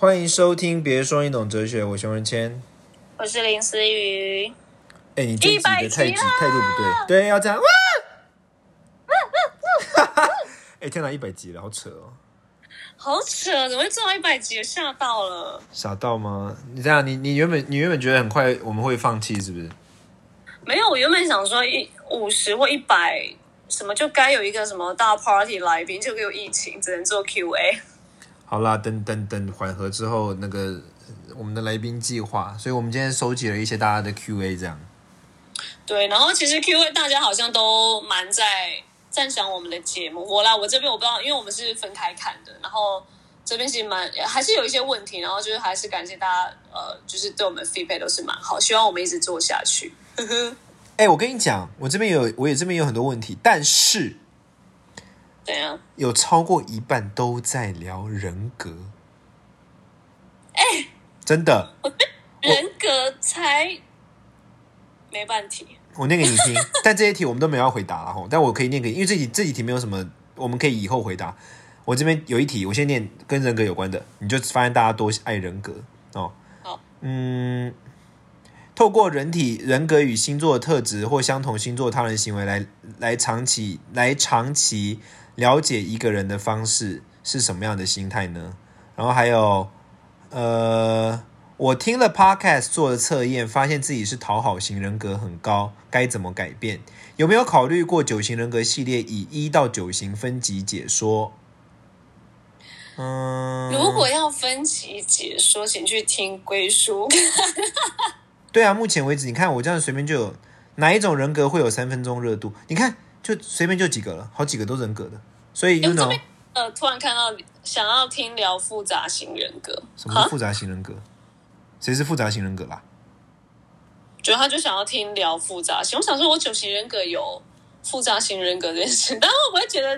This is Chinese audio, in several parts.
欢迎收听《别说你懂哲学》，我熊仁谦。我是林思雨。哎，你这集的态度集态度不对，对，要这样哇！哎，天哪，一百集了，好扯哦！好扯，怎么会做到一百集？吓到了。傻到吗？你这样，你你原本你原本觉得很快我们会放弃，是不是？没有，我原本想说一五十或一百，什么就该有一个什么大 party 来宾，就给我疫情，只能做 Q&A。好啦，等等等缓和之后，那个我们的来宾计划，所以我们今天收集了一些大家的 Q&A，这样。对，然后其实 Q&A 大家好像都蛮在赞赏我们的节目。我啦，我这边我不知道，因为我们是分开看的，然后这边其实蛮还是有一些问题，然后就是还是感谢大家，呃，就是对我们 feedback 都是蛮好，希望我们一直做下去。呵呵哎，我跟你讲，我这边有，我也这边有很多问题，但是怎样？有超过一半都在聊人格。哎，真的，人格才没半题。我念给你听，但这些题我们都没有要回答了哈。但我可以念给你，因为这题这几题没有什么，我们可以以后回答。我这边有一题，我先念跟人格有关的，你就发现大家多爱人格哦。好，嗯，透过人体人格与星座的特质或相同星座他人行为来来长期来长期了解一个人的方式是什么样的心态呢？然后还有呃，我听了 podcast 做的测验，发现自己是讨好型人格很高，该怎么改变？有没有考虑过九型人格系列以一到九型分级解说？嗯，如果要分级解说，请去听归属。对啊，目前为止，你看我这样随便就有哪一种人格会有三分钟热度？你看，就随便就几个了，好几个都人格的，所以 you 这 know 边呃，突然看到想要听聊复杂型人格，啊什么复杂型人格？谁是复杂型人格啦？觉得他就想要听聊复杂型。我想说，我九型人格有复杂型人格这件事，但会不会觉得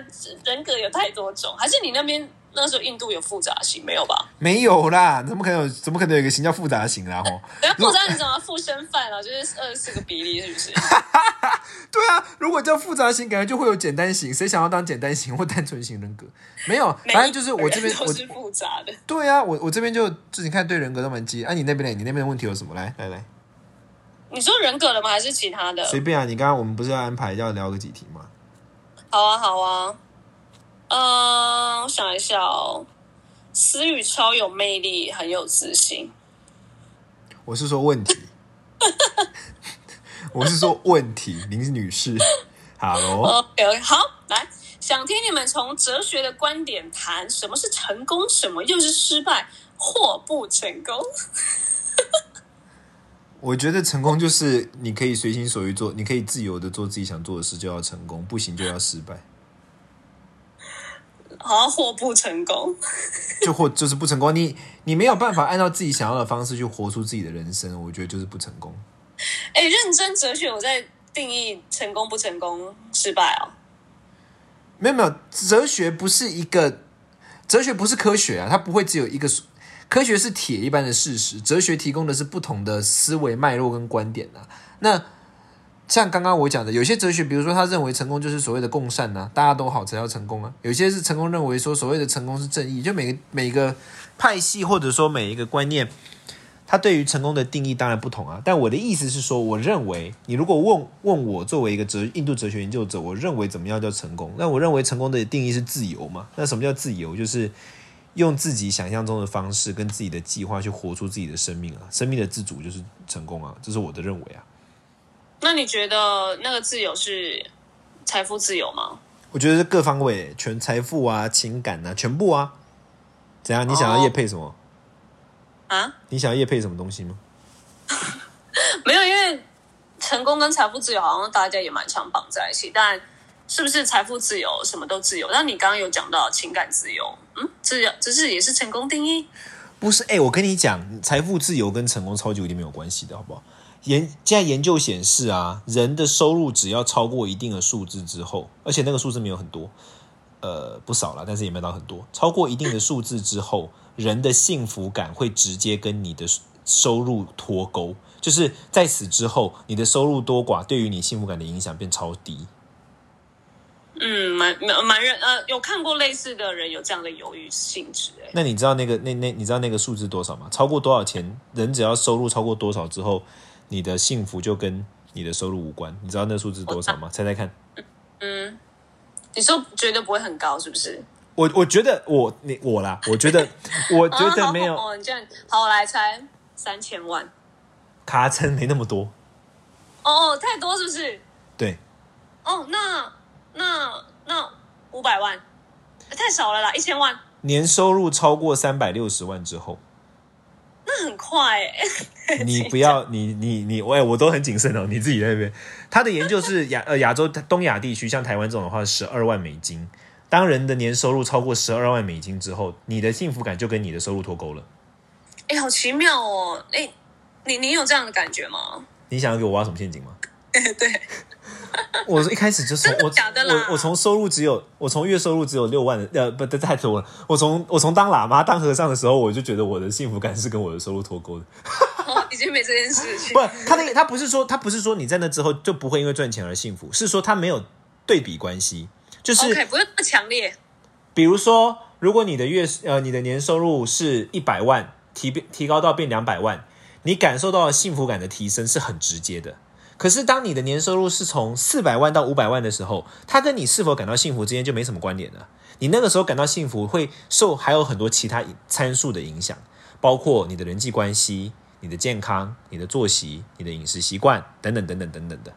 人格有太多种？还是你那边那时候印度有复杂型没有吧？没有啦，怎么可能有？怎么可能有一个型叫复杂型啦？吼，等下复杂型怎么附身犯了？就是二十四个比例，是不是？对啊，如果叫复杂型，感觉就会有简单型。谁想要当简单型或单纯型人格？没有，反正就是我这边都是复杂的。对啊，我我这边就就你看对人格都蛮激。啊，你那边呢？你那边的问题有什么？来来来，你说人格的吗？还是其他的？随便啊。你刚刚我们不是要安排要聊个几题吗？好啊，好啊。嗯、我想一下哦。思雨超有魅力，很有自信。我是说问题，我是说问题，林女士，好喽。OK OK，好，来，想听你们从哲学的观点谈什么是成功，什么又是失败或不成功。我觉得成功就是你可以随心所欲做，你可以自由的做自己想做的事，就要成功；不行就要失败，好像或不成功。就或就是不成功。你你没有办法按照自己想要的方式去活出自己的人生，我觉得就是不成功。哎，认真哲学，我在定义成功不成功、失败哦。没有没有，哲学不是一个哲学不是科学啊，它不会只有一个科学是铁一般的事实，哲学提供的是不同的思维脉络跟观点啊。那像刚刚我讲的，有些哲学，比如说他认为成功就是所谓的共善呐、大家都好才叫成功啊。有些是成功认为说所谓的成功是正义，就每个每个派系或者说每一个观念，它对于成功的定义当然不同啊。但我的意思是说，我认为你如果问问我作为一个哲印度哲学研究者，我认为怎么样叫成功？那我认为成功的定义是自由嘛。那什么叫自由？就是用自己想象中的方式跟自己的计划去活出自己的生命啊。生命的自主就是成功啊，这是我的认为啊。那你觉得那个自由是财富自由吗？我觉得是各方位，全财富啊、情感啊，全部啊。怎样？你想要叶配什么？啊，你想要叶配什么东西吗？没有，因为成功跟财富自由好像大家也蛮常绑在一起，但是不是财富自由什么都自由？那你刚刚有讲到情感自由，嗯，自由只是也是成功定义？不是，哎、我跟你讲，财富自由跟成功超级有点没有关系的，好不好？研现在研究显示啊，人的收入只要超过一定的数字之后，而且那个数字没有很多，呃，不少了，但是也没到很多。超过一定的数字之后，人的幸福感会直接跟你的收入脱钩，就是在此之后，你的收入多寡对于你幸福感的影响变超低。嗯，蛮蛮蛮人呃，有看过类似的人有这样的犹豫性质哎、那你知道那个那那你知道那个数字多少吗？超过多少钱？人只要收入超过多少之后，你的幸福就跟你的收入无关。你知道那数字多少吗？猜猜看。嗯，你说绝对不会很高是不是？我我觉得我你我啦，我觉得 我觉得没有哦，你这样好，我来猜三千万。卡称没那么多。哦哦，太多是不是？对，哦，那那那五百万太少了啦，一千万年收入超过三百六十万之后，那很快 哎、你不要你你你，喂，我都很谨慎哦。你自己在那边，他的研究是亚呃亚洲东亚地区，像台湾这种的话，十二万美金。当人的年收入超过十二万美金之后，你的幸福感就跟你的收入脱钩了。哎、好奇妙哦！哎、你你有这样的感觉吗？你想要给我挖什么陷阱吗？对，我一开始就从我我我从收入只有我从月收入只有六万的呃不太多了。我从我从当喇嘛当和尚的时候，我就觉得我的幸福感是跟我的收入脱钩的。哦，已经没这件事情不。，他的他不是说他不是说你在那之后就不会因为赚钱而幸福，是说他没有对比关系。就是 OK，不是那么强烈。比如说，如果你的月呃你的年收入是一百万，提变提高到变两百万，你感受到的幸福感的提升是很直接的。可是当你的年收入是从四百万到五百万的时候，它跟你是否感到幸福之间就没什么关联了。你那个时候感到幸福，会受还有很多其他参数的影响，包括你的人际关系、你的健康、你的作息、你的饮食习惯等等等等等等的。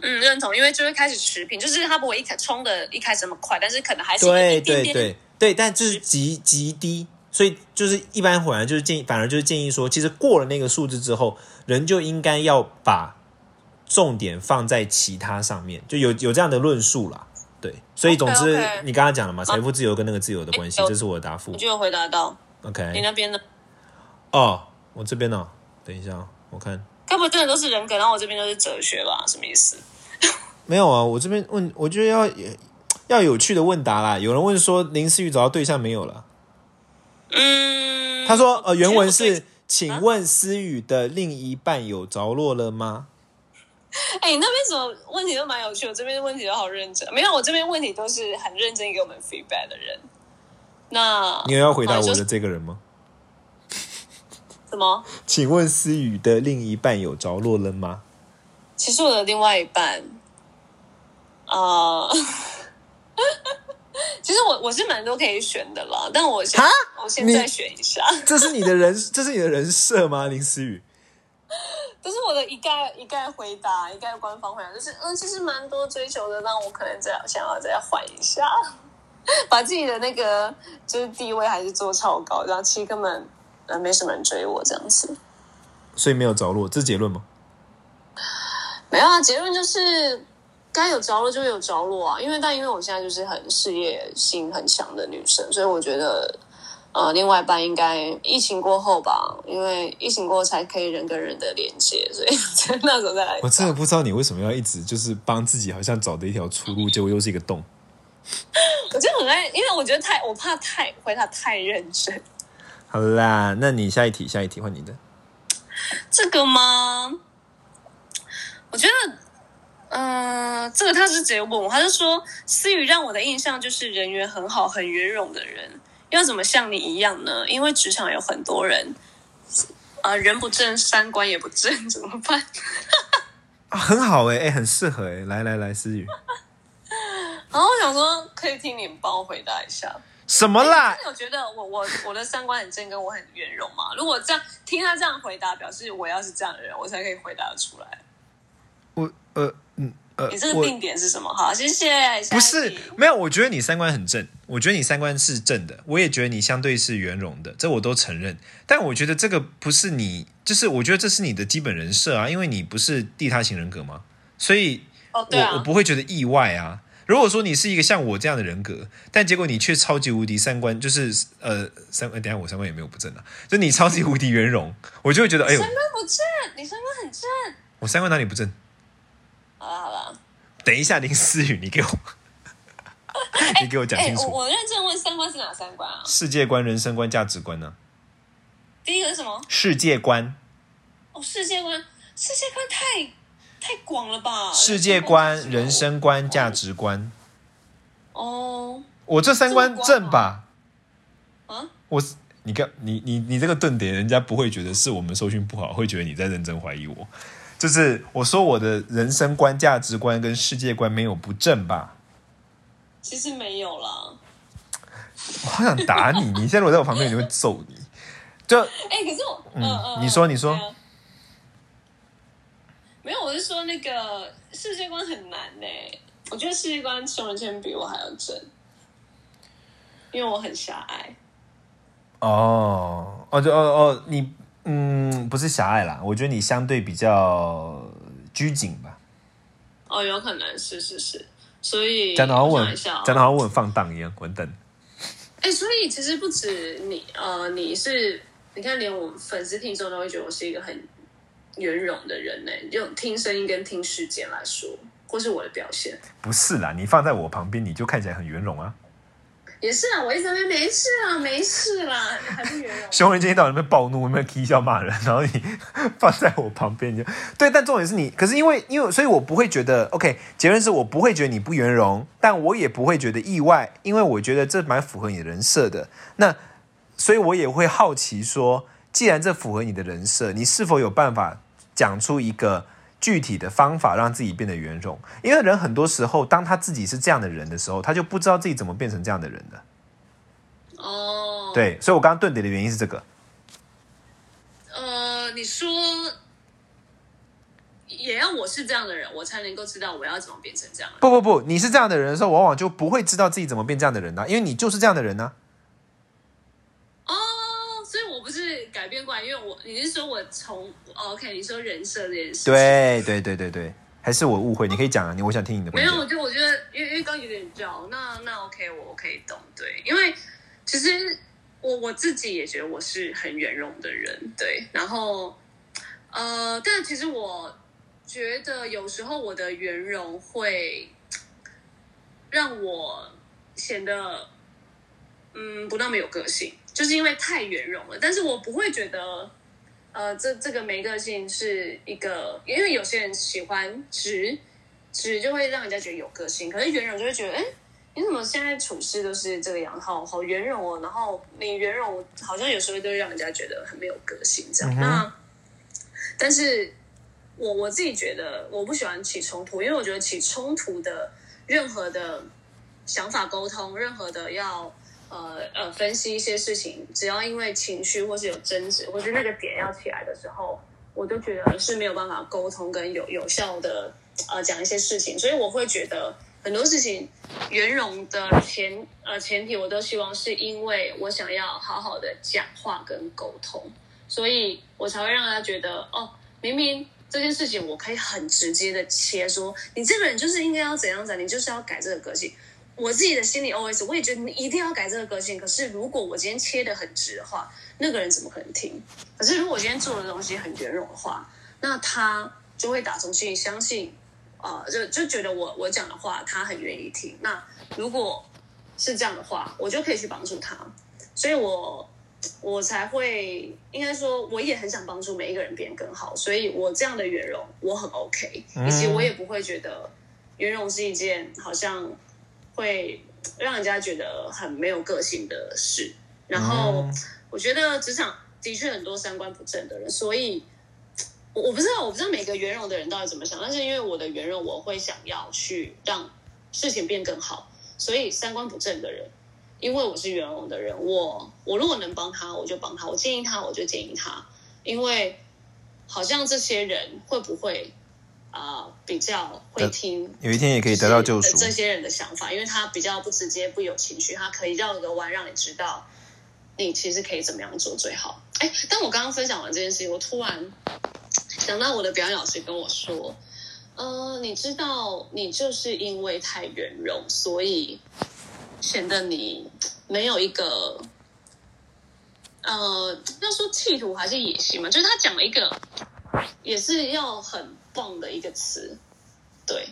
嗯，认同，因为就会开始持平，就是它不会一开冲的一开始那么快，但是可能还是有对对对对，但就是极极低，所以就是一般反而就是建议，反而就是建议说，其实过了那个数字之后，人就应该要把重点放在其他上面，就有有这样的论述啦。对，所以总之你刚刚讲了嘛，财富自由跟那个自由的关系，有这是我的答复我。就有回答到。OK，你那边呢？哦，我这边呢，等一下哦，我看该不会真的都是人格，然后我这边都是哲学吧？什么意思？没有啊，我这边问，我觉得要要有趣的问答啦。有人问说林思雨找到对象没有了？嗯，他说：“呃，原文是，请问思雨的另一半有着落了吗？哎、你那边什么问题都蛮有趣，我这边问题都好认真。没有，我这边问题都是很认真给我们 feedback 的人。那你有要回答我的这个人吗？什么？请问思雨的另一半有着落了吗？其实我的另外一半，呃，其实我我是蛮多可以选的啦，但我现哈我现你在选一下，这是你的人，这是你的人设吗？林思雨，这是我的一概一概回答，一概官方回答，就是嗯，其实蛮多追求的，但我可能再想要再缓一下，把自己的那个就是地位还是做超高，然后其实根本呃没什么人追我这样子。所以没有着落，这是结论吗？没有啊，结论就是该有着落就会有着落啊。因为但因为我现在就是很事业心很强的女生，所以我觉得呃，另外一半应该疫情过后吧，因为疫情过后才可以人跟人的连接，所以那时候再来我真的不知道你为什么要一直就是帮自己好像找的一条出路，结果又是一个洞。我就很爱，因为我觉得太我怕太回答太认真。好啦，那你下一题，下一题换你的。这个吗？我觉得，嗯、这个他是直接问我，他就说思雨让我的印象就是人缘很好、很圆融的人，要怎么像你一样呢？因为职场有很多人，啊、人不正，三观也不正，怎么办？啊，很好哎、欸，哎、很适合哎、来来来，思雨，然后我想说，可以听你们帮我回答一下。什么啦？你有觉得我我我的三观很正，跟我很圆融嘛？如果这样听他这样回答，表示我要是这样的人，我才可以回答得出来。我呃嗯呃，你这个定点是什么？好，谢谢。不是没有，我觉得你三观很正，我觉得你三观是正的，我也觉得你相对是圆融的，这我都承认。但我觉得这个不是你，就是我觉得这是你的基本人设啊，因为你不是地他型人格嘛，所以哦，对我、啊，我不会觉得意外啊。如果说你是一个像我这样的人格，但结果你却超级无敌三观，就是呃三，呃等下我三观也没有不正啊，就你超级无敌圆融，我就会觉得哎呦三，观不正，你三观很正。我三观哪里不正？好了好了，等一下林思雨，你给我，你给我讲哎、清楚，我我认真问，三观是哪三观啊？世界观、人生观、价值观呢、第一个是什么？世界观。哦，世界观，世界观太太广了吧？世界观、人生观、价值观。哦，我这三观正吧？啊，我你看你你你这个顿点，人家不会觉得是我们收讯不好，会觉得你在认真怀疑我。就是我说我的人生观、价值观跟世界观没有不正吧？其实没有啦。我好想打你！你现在如果在我旁边，我就会揍你。就哎、可是我，嗯嗯，你说你说没有，我是说那个世界观很难呢、我觉得世界观熊仁谦比我还要正，因为我很狭隘。哦哦就哦哦，你嗯不是狭隘啦，我觉得你相对比较拘谨吧。哦，有可能是是是，所以讲的好像我很我想一下、哦，讲的好稳放荡一样，滚等！哎、所以其实不止你，呃，你是，你看，连我粉丝听众都会觉得我是一个很圆融的人呢。用听声音跟听事件来说，或是我的表现，不是啦，你放在我旁边，你就看起来很圆融啊。也是啊。我一直在那边没事啊，没事啦，还不圆融。熊人今天到那边暴怒，有没有踢笑骂人？然后你放在我旁边，你就对。但重点是你，可是因为因为，所以我不会觉得 OK。结论是我不会觉得你不圆融，但我也不会觉得意外，因为我觉得这蛮符合你的人设的。那所以我也会好奇说，既然这符合你的人设，你是否有办法讲出一个具体的方法，让自己变得圆融？因为人很多时候，当他自己是这样的人的时候，他就不知道自己怎么变成这样的人的。哦，，对，所以我刚刚顿点的原因是这个。呃，你说也要我是这样的人，我才能够知道我要怎么变成这样的人。不不不，你是这样的人的时候，往往就不会知道自己怎么变这样的人啊，因为你就是这样的人啊。哦，所以我不是改变过来，因为我你是说我从、哦 OK，你说人设这件事情，对对对对对，还是我误会？你可以讲啊，你我想听你的观没有。就我觉得，因为因为刚有点绕，那那 OK，我我可以懂，对，因为其实我我自己也觉得我是很圆融的人，对，然后呃，但其实我觉得有时候我的圆融会让我显得嗯不那么有个性，就是因为太圆融了，但是我不会觉得。呃，这这个没个性是一个，因为有些人喜欢直，直就会让人家觉得有个性，可是圆融就会觉得，哎，你怎么现在处事都是这个样，好好圆融哦。然后你圆融，好像有时候都会让人家觉得很没有个性这样。嗯那但是我我自己觉得我不喜欢起冲突，因为我觉得起冲突的任何的想法沟通，任何的要呃呃分析一些事情，只要因为情绪或是有争执，或是那个点要起来的时候，我都觉得是没有办法沟通跟有有效的呃讲一些事情，所以我会觉得很多事情圆融的前呃前提，我都希望是因为我想要好好的讲话跟沟通，所以我才会让他觉得哦，明明。这件事情我可以很直接的切说，你这个人就是应该要怎样怎样，你就是要改这个个性。我自己的心理 OS，我也觉得你一定要改这个个性。可是如果我今天切的很直的话，那个人怎么可能听？可是如果我今天做的东西很圆融的话，那他就会打从心里相信，呃，就就觉得我我讲的话他很愿意听。那如果是这样的话，我就可以去帮助他。所以我我才会应该说，我也很想帮助每一个人变更好。所以我这样的圆融我很 OK，以及我也不会觉得圆融是一件好像。会让人家觉得很没有个性的事。然后嗯我觉得职场的确很多三观不正的人，所以我我不知道我不知道每个圆融的人到底怎么想，但是因为我的圆融，我会想要去让事情变更好，所以三观不正的人。因为我是圆融的人，我我如果能帮他，我就帮他；我建议他，我就建议他。因为好像这些人会不会啊、呃比较会听有一天也可以得到救赎。这些人的想法，因为他比较不直接、不有情绪，他可以绕个弯，让你知道你其实可以怎么样做最好。哎，但我刚刚分享完这件事情，我突然想到我的表演老师跟我说：“呃，你知道，你就是因为太圆融，所以显得你没有一个呃，要说企图还是野心嘛，就是他讲了一个也是要很棒的一个词，对。”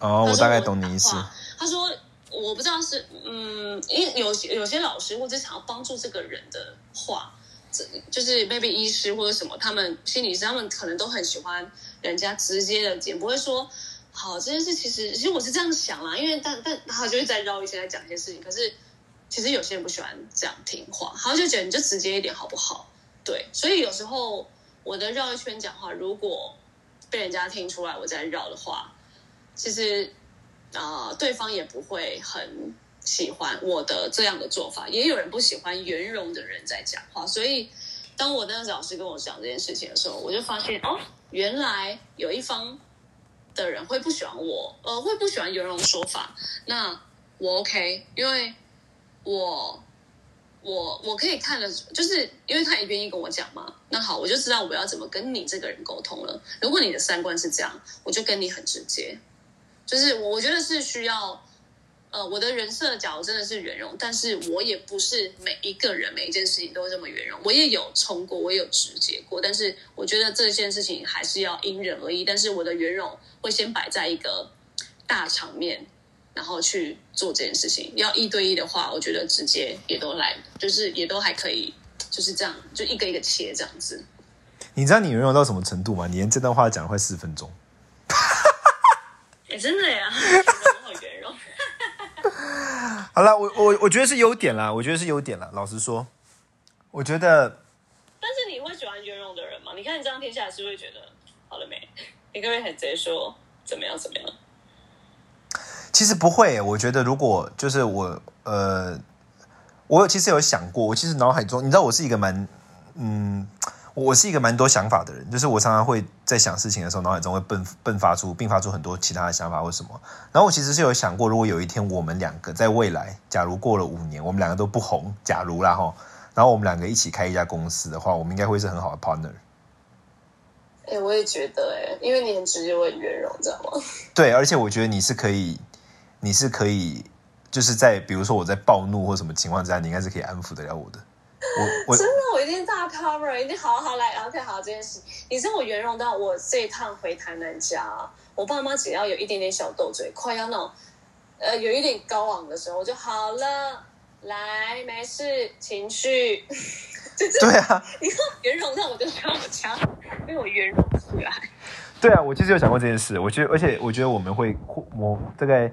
哦，我大概懂你意思。他说我不知道是嗯，因为有些有些老师或者想要帮助这个人的话，这就是 maybe 医师或者什么，他们心理师他们可能都很喜欢人家直接的讲，不会说好这件事其实其实我是这样想啦，因为但但他就会再绕一圈来讲一些事情，可是其实有些人不喜欢这样听话，他就觉得你就直接一点好不好？对，所以有时候我的绕一圈讲话，如果被人家听出来我在绕的话，其实啊、对方也不会很喜欢我的这样的做法，也有人不喜欢圆融的人在讲话，所以当我那个老师跟我讲这件事情的时候，我就发现哦，原来有一方的人会不喜欢我，呃，会不喜欢圆融说法，那我 OK，因为我我我可以看得，就是因为他也愿意跟我讲嘛，那好，我就知道我要怎么跟你这个人沟通了。如果你的三观是这样，我就跟你很直接，就是我觉得是需要。呃，我的人设假如真的是圆融，但是我也不是每一个人每一件事情都这么圆融，我也有冲过，我也有直接过，但是我觉得这件事情还是要因人而异。但是我的圆融会先摆在一个大场面，然后去做这件事情。要一对一的话，我觉得直接也都来，就是也都还可以，就是这样，就一个一个切这样子。你知道你圆融到什么程度吗？你连这段话讲了快四分钟。哎、真的呀，我好圆融。好了，我我我觉得是优点啦，我觉得是优点啦。老实说，我觉得但是你会喜欢圆融的人吗？你看你这样听下来，是不是会觉得好了没？你可不可以很直接说怎么样怎么样？其实不会。我觉得如果就是我呃，我有其实有想过，我其实脑海中，你知道我是一个蛮嗯，我是一个蛮多想法的人，就是我常常会在想事情的时候，脑海中会迸迸发出并发出很多其他的想法或什么。然后我其实是有想过，如果有一天我们两个在未来，假如过了五年，我们两个都不红，假如啦哈，然后我们两个一起开一家公司的话，我们应该会是很好的 partner。哎、我也觉得哎、因为你很直接，我很圆融，知道吗？对，而且我觉得你是可以，你是可以，就是在比如说我在暴怒或什么情况之下，你应该是可以安抚得了我的。我我真的，我一定大 cover，一定好好来 OK 好这件事。你知道我圆融到我这一趟回台南家，我爸妈只要有一点点小斗嘴，快要那种呃有一点高昂的时候，我就好了，来没事，情绪。就是对啊，你看圆融到我就需要我家，因为我圆融起来。对啊，我其实有想过这件事。我觉得，而且我觉得我们会，我大概，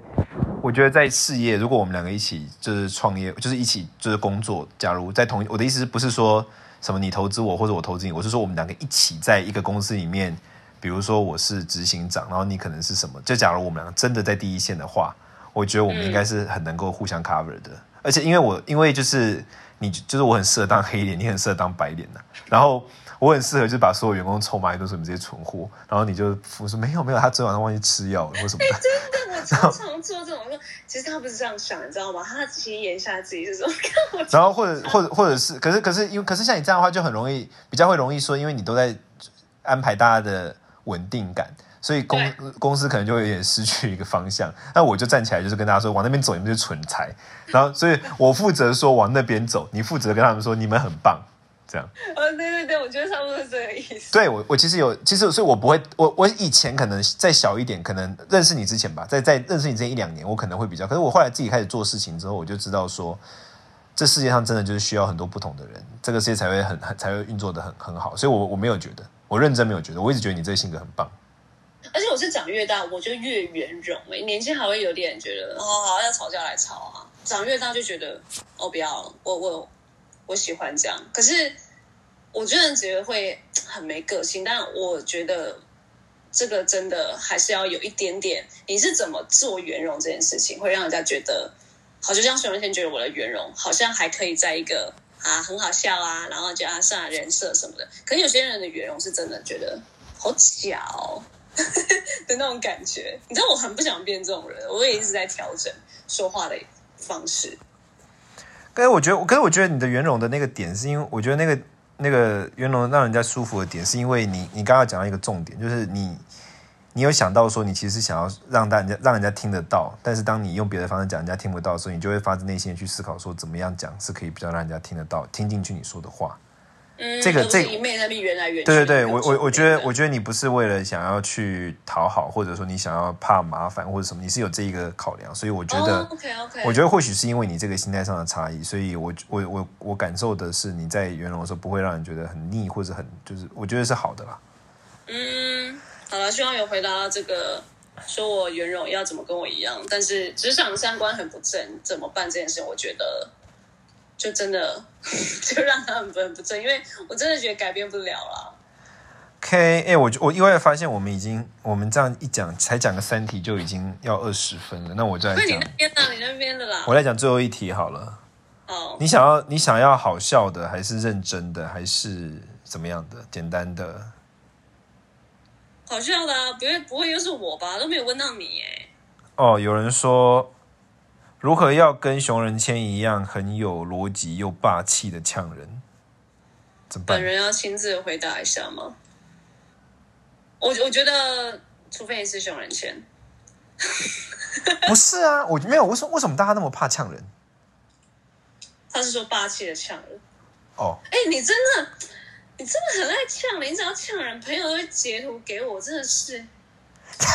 我觉得在事业，如果我们两个一起就是创业，就是一起就是工作，假如在同，我的意思不是说什么你投资我或者我投资你，我是说我们两个一起在一个公司里面，比如说我是执行长，然后你可能是什么，就假如我们两个真的在第一线的话，我觉得我们应该是很能够互相 cover 的。而且因为我因为就是你就是我很适合当黑脸，你很适合当白脸的、然后。我很适合，就是把所有员工臭骂一顿，说你们这些蠢货，然后你就我说没有没有，他昨天晚上忘记吃药了或什么的。真的，我常常做这种说，其实他不是这样想，你知道吗？他其实眼下自己是说，看我然后或者或者或者是，可是可是因为可是像你这样的话，就很容易比较会容易说，因为你都在安排大家的稳定感，所以公公司可能就会有点失去一个方向。那我就站起来，就是跟大家说，往那边走，你们就是蠢材。然后，所以我负责说往那边走，你负责跟他们说你们很棒，这样。呃，对对对，我觉得差不多是这个意思。对我，我其实有，其实所以，我不会，我我以前可能再小一点，可能认识你之前吧，在在认识你之前一两年，我可能会比较，可是我后来自己开始做事情之后，我就知道说，这世界上真的就是需要很多不同的人，这个世界才会很很才会运作的很很好。所以我我没有觉得，我认真没有觉得，我一直觉得你这个性格很棒。而且我是长越大，我就越圆融、欸。年轻还会有点觉得，哦，好要吵架来吵啊。长越大就觉得，哦，不要了，我我我喜欢这样。可是我觉得觉得会很没个性，但我觉得这个真的还是要有一点点，你是怎么做圆融这件事情，会让人家觉得，好，就像熊仁谦觉得我的圆融好像还可以在一个啊很好笑啊，然后觉得他上人设什么的。可是有些人的圆融是真的觉得好假哦。的那种感觉，你知道我很不想变这种人，我也一直在调整说话的方式。可是我觉得，可是我觉得你的圆融的那个点，是因为我觉得那个那个圆融让人家舒服的点，是因为你你刚刚讲到一个重点，就是你你有想到说，你其实想要让大家让人家听得到，但是当你用别的方式讲，人家听不到的时候，你就会发自内心的去思考说，怎么样讲是可以比较让人家听得到、听进去你说的话。嗯，这个这个一面那边圆来圆去。对对对，我我我觉得，我觉得你不是为了想要去讨好，或者说你想要怕麻烦或者什么，你是有这一个考量，所以我觉得。OK OK，我觉得或许是因为你这个心态上的差异，所以我我我我感受的是你在圆融的时候不会让人觉得很腻或者很就是我觉得是好的啦。嗯，好了，希望有回答到这个，说我圆融要怎么跟我一样，但是职场三观很不正，怎么办这件事？我觉得就真的 就让他很不很不正，因为我真的觉得改变不了了。OK，哎、我我意外发现，我们已经我们这样一讲，才讲个三题就已经要二十分了。那我再来讲那你那，边呢？你那边的啦。我来讲最后一题好了。哦，你想要你想要好笑的，还是认真的，还是怎么样的？简单的。好笑的啊，不会不会又是我吧？都没有问到你哎。哦，有人说，如何要跟熊仁谦一样很有逻辑又霸气的呛人？怎么办本？人要亲自回答一下吗？我我觉得，除非你是熊仁谦，不是啊，我没有。为什么为什么大家那么怕呛人？他是说霸气的呛人。哦，哎、你真的，你真的很爱呛人，你只要呛人，朋友都会截图给我，真的是。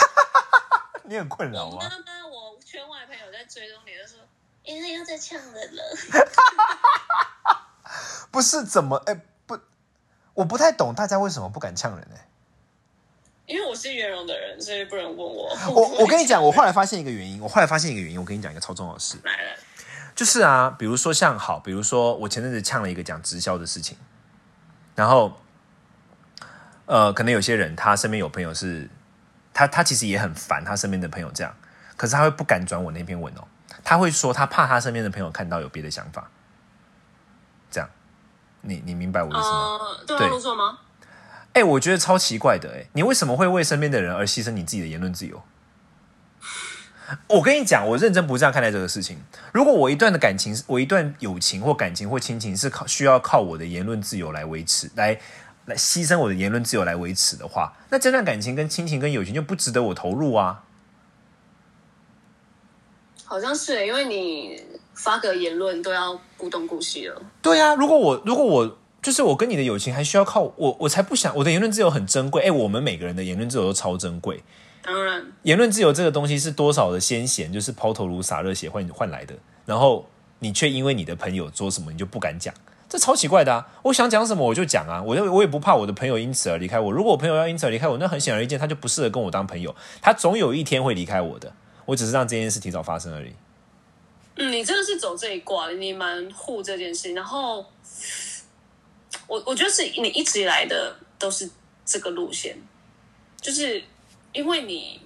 你很困扰我吗？圈外朋友在追踪你，就说，因为又在呛人了。不是怎么？哎、不，我不太懂大家为什么不敢呛人哎、因为我是圆融的人，所以不能问我。我我跟你讲，我后来发现一个原因，我后来发现一个原因，我跟你讲一个超重要的事，来了，就是啊，比如说像好，比如说我前阵子呛了一个讲直销的事情，然后，呃，可能有些人他身边有朋友是，他他其实也很烦他身边的朋友这样，可是他会不敢转我那篇文哦，他会说他怕他身边的朋友看到有别的想法，这样，你你明白我的意思吗？呃，对对号入座吗？哎、我觉得超奇怪的哎、你为什么会为身边的人而牺牲你自己的言论自由？我跟你讲，我认真不这样看待这个事情。如果我一段的感情，我一段友情或感情或亲情是靠需要靠我的言论自由来维持，来来牺牲我的言论自由来维持的话，那这段感情跟亲情跟友情就不值得我投入啊。好像是，因为你发个言论都要顾东顾西了。对啊，如果我如果我就是我跟你的友情还需要靠我，我才不想我的言论自由很珍贵。哎，我们每个人的言论自由都超珍贵。当然，言论自由这个东西是多少的先贤，就是抛头颅洒热血换换来的，然后你却因为你的朋友做什么，你就不敢讲，这超奇怪的啊！我想讲什么我就讲啊，我就我也不怕我的朋友因此而离开我。如果我朋友要因此而离开我，那很显而易见，他就不适合跟我当朋友，他总有一天会离开我的。我只是让这件事提早发生而已。嗯，你真的是走这一卦，你蛮护这件事。然后，我我觉得是你一直以来的都是这个路线，就是因为你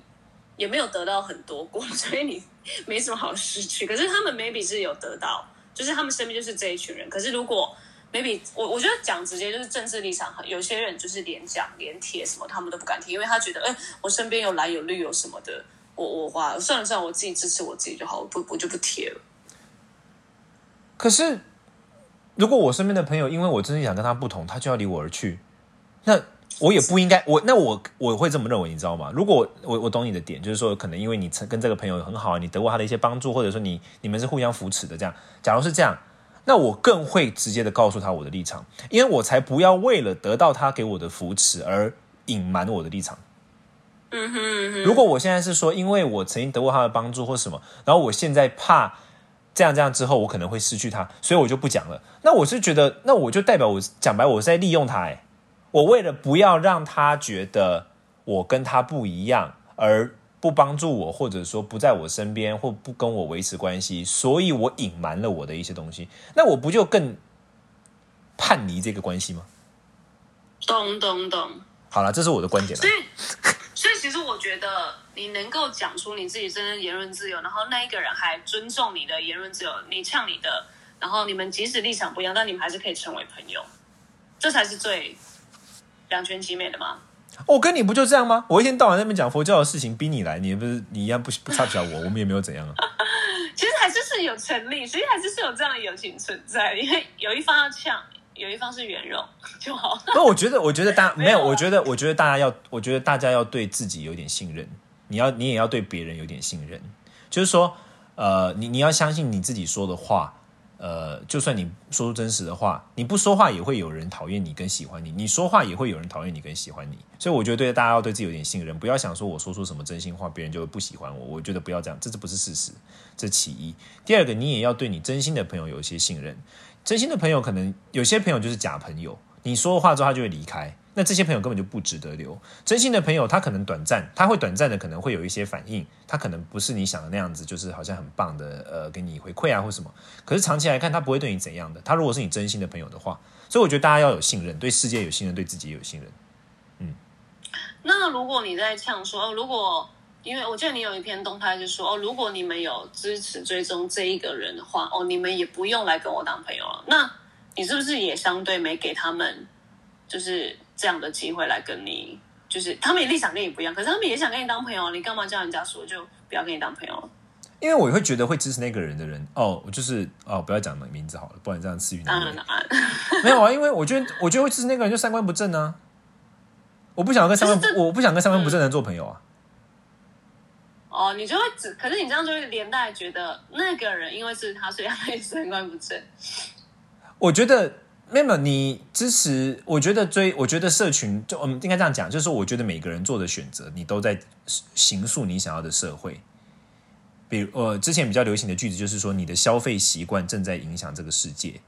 也没有得到很多过，所以你没什么好失去。可是他们 maybe 是有得到，就是他们身边就是这一群人。可是如果 maybe 我我觉得讲直接就是政治立场，有些人就是连讲连贴什么他们都不敢贴，因为他觉得，哎、我身边有蓝有绿有什么的，我我哇，算了算了，我自己支持我自己就好，我不我就不贴了。可是，如果我身边的朋友因为我真的想跟他不同，他就要离我而去，那我也不应该，我那我我会这么认为，你知道吗？如果我我懂你的点，就是说可能因为你跟这个朋友很好，你得过他的一些帮助，或者说你你们是互相扶持的，这样。假如是这样，那我更会直接的告诉他我的立场，因为我才不要为了得到他给我的扶持而隐瞒我的立场。嗯哼嗯哼，如果我现在是说，因为我曾经得过他的帮助或什么，然后我现在怕这样这样之后，我可能会失去他，所以我就不讲了。那我是觉得，那我就代表我讲白，我是在利用他。哎，我为了不要让他觉得我跟他不一样，而不帮助我，或者说不在我身边，或不跟我维持关系，所以我隐瞒了我的一些东西。那我不就更叛离这个关系吗？懂懂懂。好了，这是我的观点了实我觉得你能够讲出你自己真正言论自由，然后那一个人还尊重你的言论自由，你呛你的，然后你们即使立场不一样，但你们还是可以成为朋友，这才是最两全其美的嘛。我跟你不就这样吗？我一天到晚在那边讲佛教的事情，逼你来，你也不是你一样不不差不了我，我们也没有怎样啊。其实还是是有成立，所以还是是有这样的友情存在，因为有一方要呛，有一方是圆融 就好。那我觉得，我觉得大没有，我觉得，我觉得大家要，我觉得大家要对自己有点信任，你要，你也要对别人有点信任。就是说，呃，你你要相信你自己说的话，呃，就算你说出真实的话，你不说话也会有人讨厌你跟喜欢你，你说话也会有人讨厌你跟喜欢你。所以我觉得，对大家要对自己有点信任，不要想说我说出什么真心话，别人就会不喜欢我。我觉得不要这样，这这不是事实，这其一。第二个，你也要对你真心的朋友有一些信任。真心的朋友可能有些朋友就是假朋友，你说话之后他就会离开，那这些朋友根本就不值得留。真心的朋友，他可能短暂，他会短暂的可能会有一些反应，他可能不是你想的那样子，就是好像很棒的，呃，给你回馈啊或什么。可是长期来看，他不会对你怎样的。他如果是你真心的朋友的话，所以我觉得大家要有信任，对世界有信任，对自己也有信任。嗯那如果你在呛说，如果因为我记得你有一篇动态是说，哦，如果你们有支持追踪这一个人的话，哦，你们也不用来跟我当朋友了。那你是不是也相对没给他们就是这样的机会来跟你？就是他们也立场跟你不一样，可是他们也想跟你当朋友，你干嘛叫人家说就不要跟你当朋友了？因为我会觉得会支持那个人的人，哦，我就是哦，不要讲名字好了，不然这样赐予当难为。然当然，没有啊，因为我觉得，我觉得会支持那个人就三观不正啊。我不想跟三观我不想跟三观不正的人做朋友啊。哦，你就会只，可是你这样就会连带觉得那个人因为是他，所以他也三观不正。我觉得没有，你支持，我觉得追，我觉得社群，就我们应该这样讲，就是说，我觉得每个人做的选择，你都在形塑你想要的社会。比如，呃，之前比较流行的句子就是说，你的消费习惯正在影响这个世界。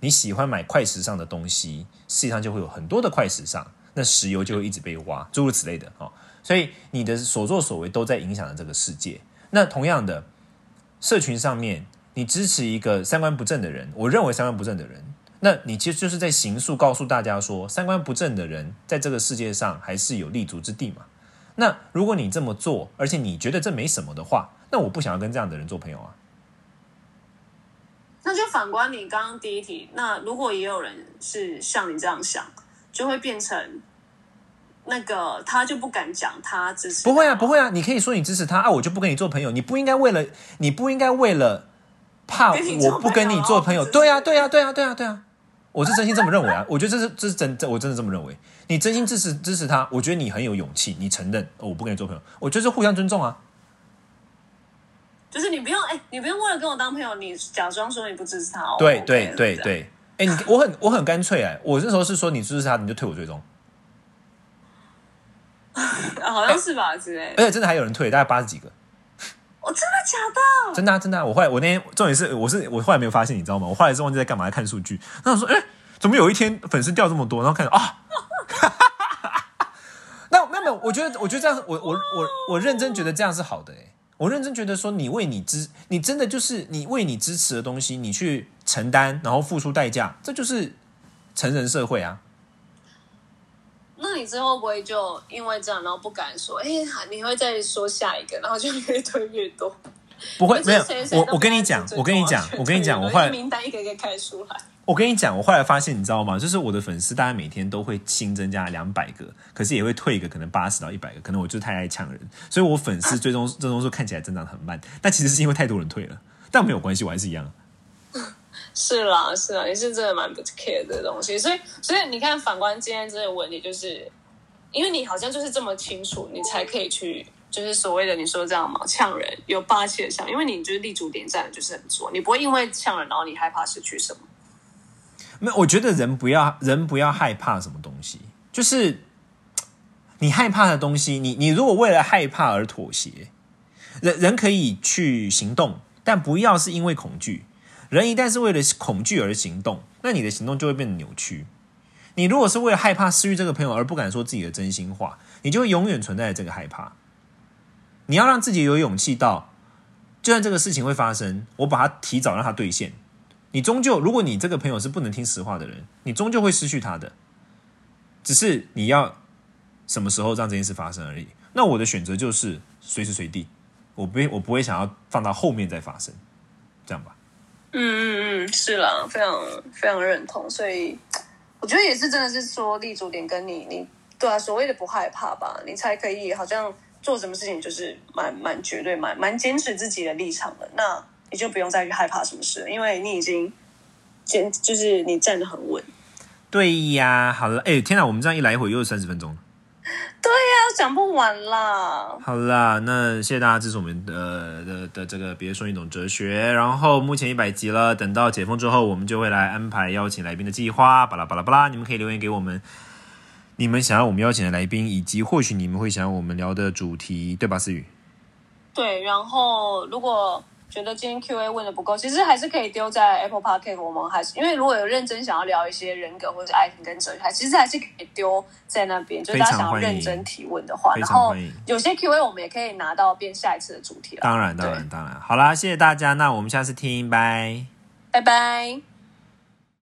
你喜欢买快时尚的东西，世界上就会有很多的快时尚，那石油就会一直被挖，诸如此类的哦。所以你的所作所为都在影响着这个世界。那同样的，社群上面，你支持一个三观不正的人，我认为三观不正的人，那你其实就是在形塑告诉大家说，三观不正的人在这个世界上还是有立足之地嘛。那如果你这么做，而且你觉得这没什么的话，那我不想要跟这样的人做朋友啊。那就反观你刚刚第一题，那如果也有人是像你这样想，就会变成那个他就不敢讲他支持，不会啊，不会啊，你可以说你支持他啊，我就不跟你做朋友。你不应该为了，你不应该为了怕我不跟你做朋友。对啊，对啊，对啊，对啊，对啊，我是真心这么认为啊。我觉得这是这是真，这我真的这么认为。你真心支持支持他，我觉得你很有勇气，你承认、哦、我不跟你做朋友，我觉得是互相尊重啊。就是你不用哎、你不用为了跟我当朋友，你假装说你不支持他哦。对对对对，哎，你我很我很干脆哎，我那时候是说你支持他，你就退我追踪，啊 好像是吧之类的。而且真的还有人退，大概八十几个。哦，真的假的？真的啊，真的啊！我后来我那天重点是我是我后来没有发现，你知道吗？我后来是忘记在干嘛，在看数据。然后我说，哎、怎么有一天粉丝掉这么多？然后看到啊，那没有没有，我觉得我觉得这样，我我我我认真觉得这样是好的哎、我认真觉得说，你为你支，你真的就是你为你支持的东西，你去承担，然后付出代价，这就是成人社会啊。那你之后会不会就因为这样，然后不敢说？哎、你会再说下一个，然后就越推越多？不会，没有我我跟你讲，我跟你讲，我跟你讲，我后来名单一个一个开出来。我跟你讲，我后来发现，你知道吗？就是我的粉丝，大概每天都会新增加两百个，可是也会退一个，可能八十到一百个。可能我就是太爱呛人，所以我粉丝最终最终数看起来增长很慢。但其实是因为太多人退了，但没有关系，我还是一样。是啦，是啦，你是真的蛮不 care 的东西，所以所以你看，反观今天这个问题，就是因为你好像就是这么清楚，你才可以去，就是所谓的你说这样嘛，呛人有霸气的呛，因为你就是立足点站就是很足，你不会因为呛人然后你害怕失去什么。没有，我觉得人不要人不要害怕什么东西，就是你害怕的东西，你你如果为了害怕而妥协，人人可以去行动，但不要是因为恐惧。人一旦是为了恐惧而行动，那你的行动就会变得扭曲。你如果是为了害怕失去这个朋友而不敢说自己的真心话，你就会永远存在这个害怕。你要让自己有勇气到，就算这个事情会发生，我把它提早让它兑现。你终究，如果你这个朋友是不能听实话的人，你终究会失去他的。只是你要什么时候让这件事发生而已。那我的选择就是随时随地，我不，我不会想要放到后面再发生，这样吧。嗯嗯嗯，是啦，非常非常认同，所以我觉得也是真的是说立足点跟你你对啊，所谓的不害怕吧，你才可以好像做什么事情就是蛮蛮绝对蛮蛮坚持自己的立场的，那你就不用再去害怕什么事了，因为你已经坚就是你站得很稳。对呀，好了，哎，天哪，我们这样一来一回又是三十分钟。那讲不完啦，好啦，那谢谢大家支持我们的的的这个别说你懂哲学。然后目前一百集了，等到解封之后，我们就会来安排邀请来宾的计划。巴拉巴拉巴拉，你们可以留言给我们，你们想要我们邀请的来宾，以及或许你们会想要我们聊的主题，对吧？思雨。对，然后如果觉得今天 Q&A 问的不够，其实还是可以丢在 Apple Park，我们还是因为如果有认真想要聊一些人格或者爱情跟哲学，其实还是可以丢在那边，就是大家想要认真提问的话，然后有些 Q&A 我们也可以拿到变下一次的主题了。当然，当然，当然，好啦，谢谢大家，那我们下次听，拜拜拜。